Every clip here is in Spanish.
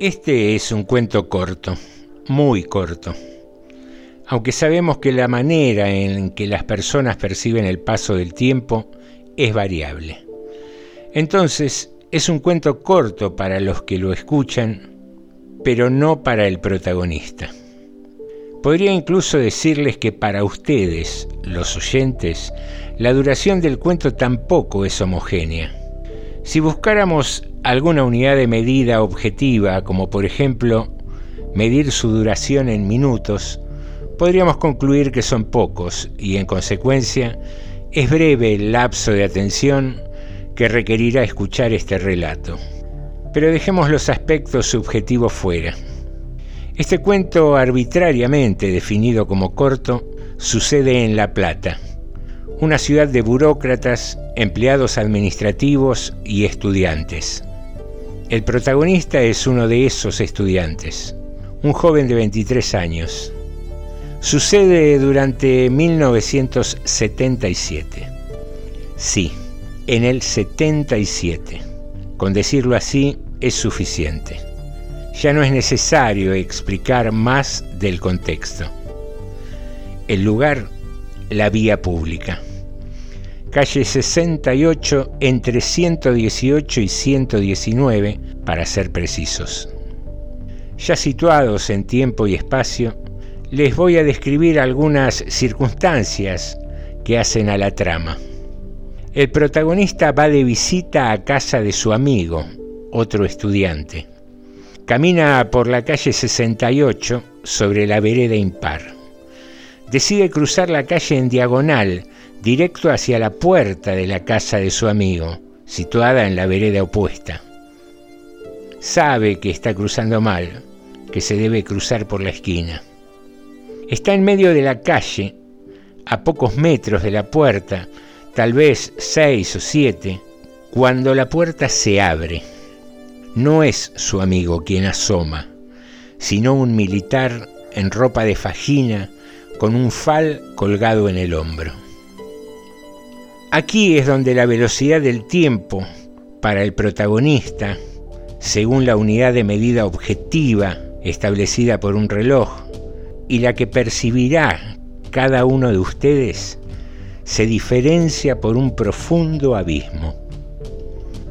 Este es un cuento corto, muy corto, aunque sabemos que la manera en que las personas perciben el paso del tiempo es variable. Entonces, es un cuento corto para los que lo escuchan, pero no para el protagonista. Podría incluso decirles que para ustedes, los oyentes, la duración del cuento tampoco es homogénea. Si buscáramos alguna unidad de medida objetiva, como por ejemplo medir su duración en minutos, podríamos concluir que son pocos y en consecuencia es breve el lapso de atención que requerirá escuchar este relato. Pero dejemos los aspectos subjetivos fuera. Este cuento arbitrariamente definido como corto sucede en La Plata, una ciudad de burócratas, empleados administrativos y estudiantes. El protagonista es uno de esos estudiantes, un joven de 23 años. Sucede durante 1977. Sí, en el 77. Con decirlo así es suficiente ya no es necesario explicar más del contexto. El lugar, la vía pública. Calle 68 entre 118 y 119, para ser precisos. Ya situados en tiempo y espacio, les voy a describir algunas circunstancias que hacen a la trama. El protagonista va de visita a casa de su amigo, otro estudiante. Camina por la calle 68 sobre la vereda impar. Decide cruzar la calle en diagonal, directo hacia la puerta de la casa de su amigo, situada en la vereda opuesta. Sabe que está cruzando mal, que se debe cruzar por la esquina. Está en medio de la calle, a pocos metros de la puerta, tal vez seis o siete, cuando la puerta se abre. No es su amigo quien asoma, sino un militar en ropa de fajina con un fal colgado en el hombro. Aquí es donde la velocidad del tiempo para el protagonista, según la unidad de medida objetiva establecida por un reloj, y la que percibirá cada uno de ustedes, se diferencia por un profundo abismo.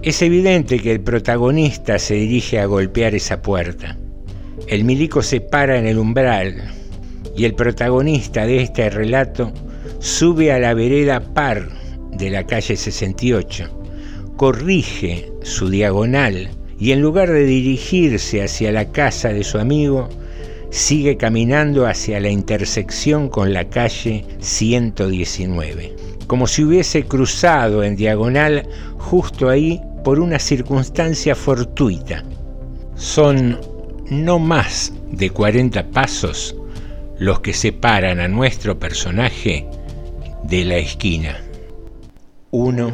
Es evidente que el protagonista se dirige a golpear esa puerta. El milico se para en el umbral y el protagonista de este relato sube a la vereda par de la calle 68, corrige su diagonal y en lugar de dirigirse hacia la casa de su amigo, sigue caminando hacia la intersección con la calle 119, como si hubiese cruzado en diagonal justo ahí por una circunstancia fortuita. Son no más de 40 pasos los que separan a nuestro personaje de la esquina. Uno,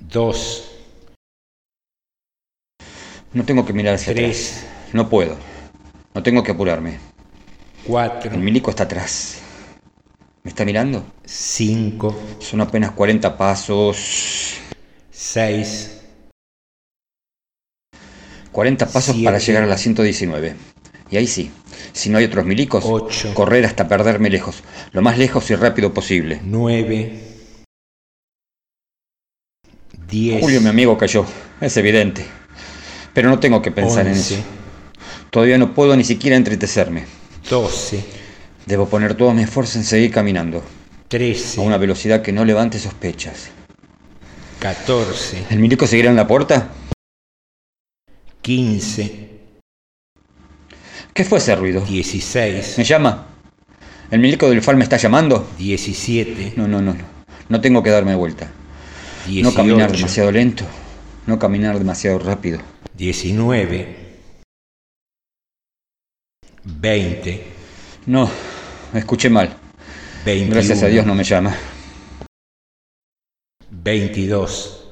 dos, No tengo que mirar hacia Tres. atrás. No puedo. No tengo que apurarme. cuatro, El milico está atrás. ¿Me está mirando? cinco, Son apenas 40 pasos. seis, 40 pasos Siete. para llegar a la 119. Y ahí sí, si no hay otros milicos, Ocho. correr hasta perderme lejos. Lo más lejos y rápido posible. nueve, diez, Julio, mi amigo, cayó. Es evidente. Pero no tengo que pensar en eso. Todavía no puedo ni siquiera entretecerme. doce, Debo poner todo mi esfuerzo en seguir caminando. trece, A una velocidad que no levante sospechas. catorce, ¿El milico seguirá en la puerta? quince, ¿Qué fue ese ruido? dieciséis, ¿Me llama? ¿El milico del FAL me está llamando? diecisiete, No, no, no, no. No tengo que darme vuelta. No dieciocho, caminar demasiado lento. No caminar demasiado rápido. diecinueve, veinte, No, escuché mal. veintiuno, Gracias a Dios no me llama. veintidós,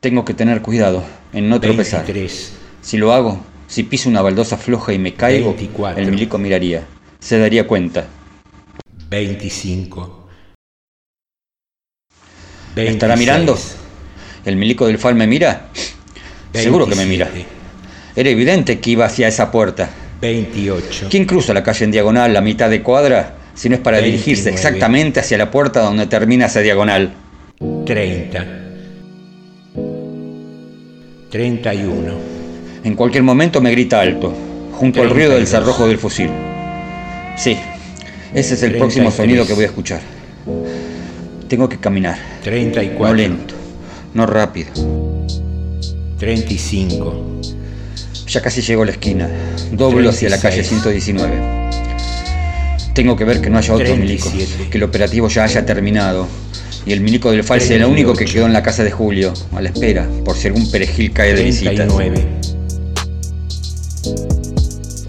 Tengo que tener cuidado en no tropezar. veintitrés, Si lo hago, si piso una baldosa floja y me caigo, 24. el milico miraría. Se daría cuenta. veinticinco, ¿Me estará mirando? ¿El milico del FAL me mira? Seguro que me mira. 27, Era evidente que iba hacia esa puerta. 28, ¿Quién cruza la calle en diagonal la mitad de cuadra si no es para dirigirse 29. exactamente hacia la puerta donde termina esa diagonal? 30, 31, En cualquier momento me grita alto, junto al ruido del 32. cerrojo del fusil. Sí, ese es el 33. próximo sonido que voy a escuchar. Tengo que caminar, no 34, lento, no rápido. 35, Ya casi llego a la esquina. Doblo hacia la calle 36. 119. Tengo que ver que no haya milicos, 37. que el operativo ya haya terminado. Y el milico del false es el único que 38. quedó en la casa de Julio, a la espera, por si algún perejil cae de visita.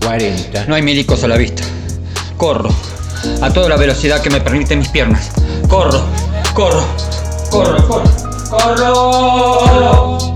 39, 40, No hay milicos a la vista. Corro, a toda la velocidad que me permiten mis piernas. Corro, corro, corro, corro, corro.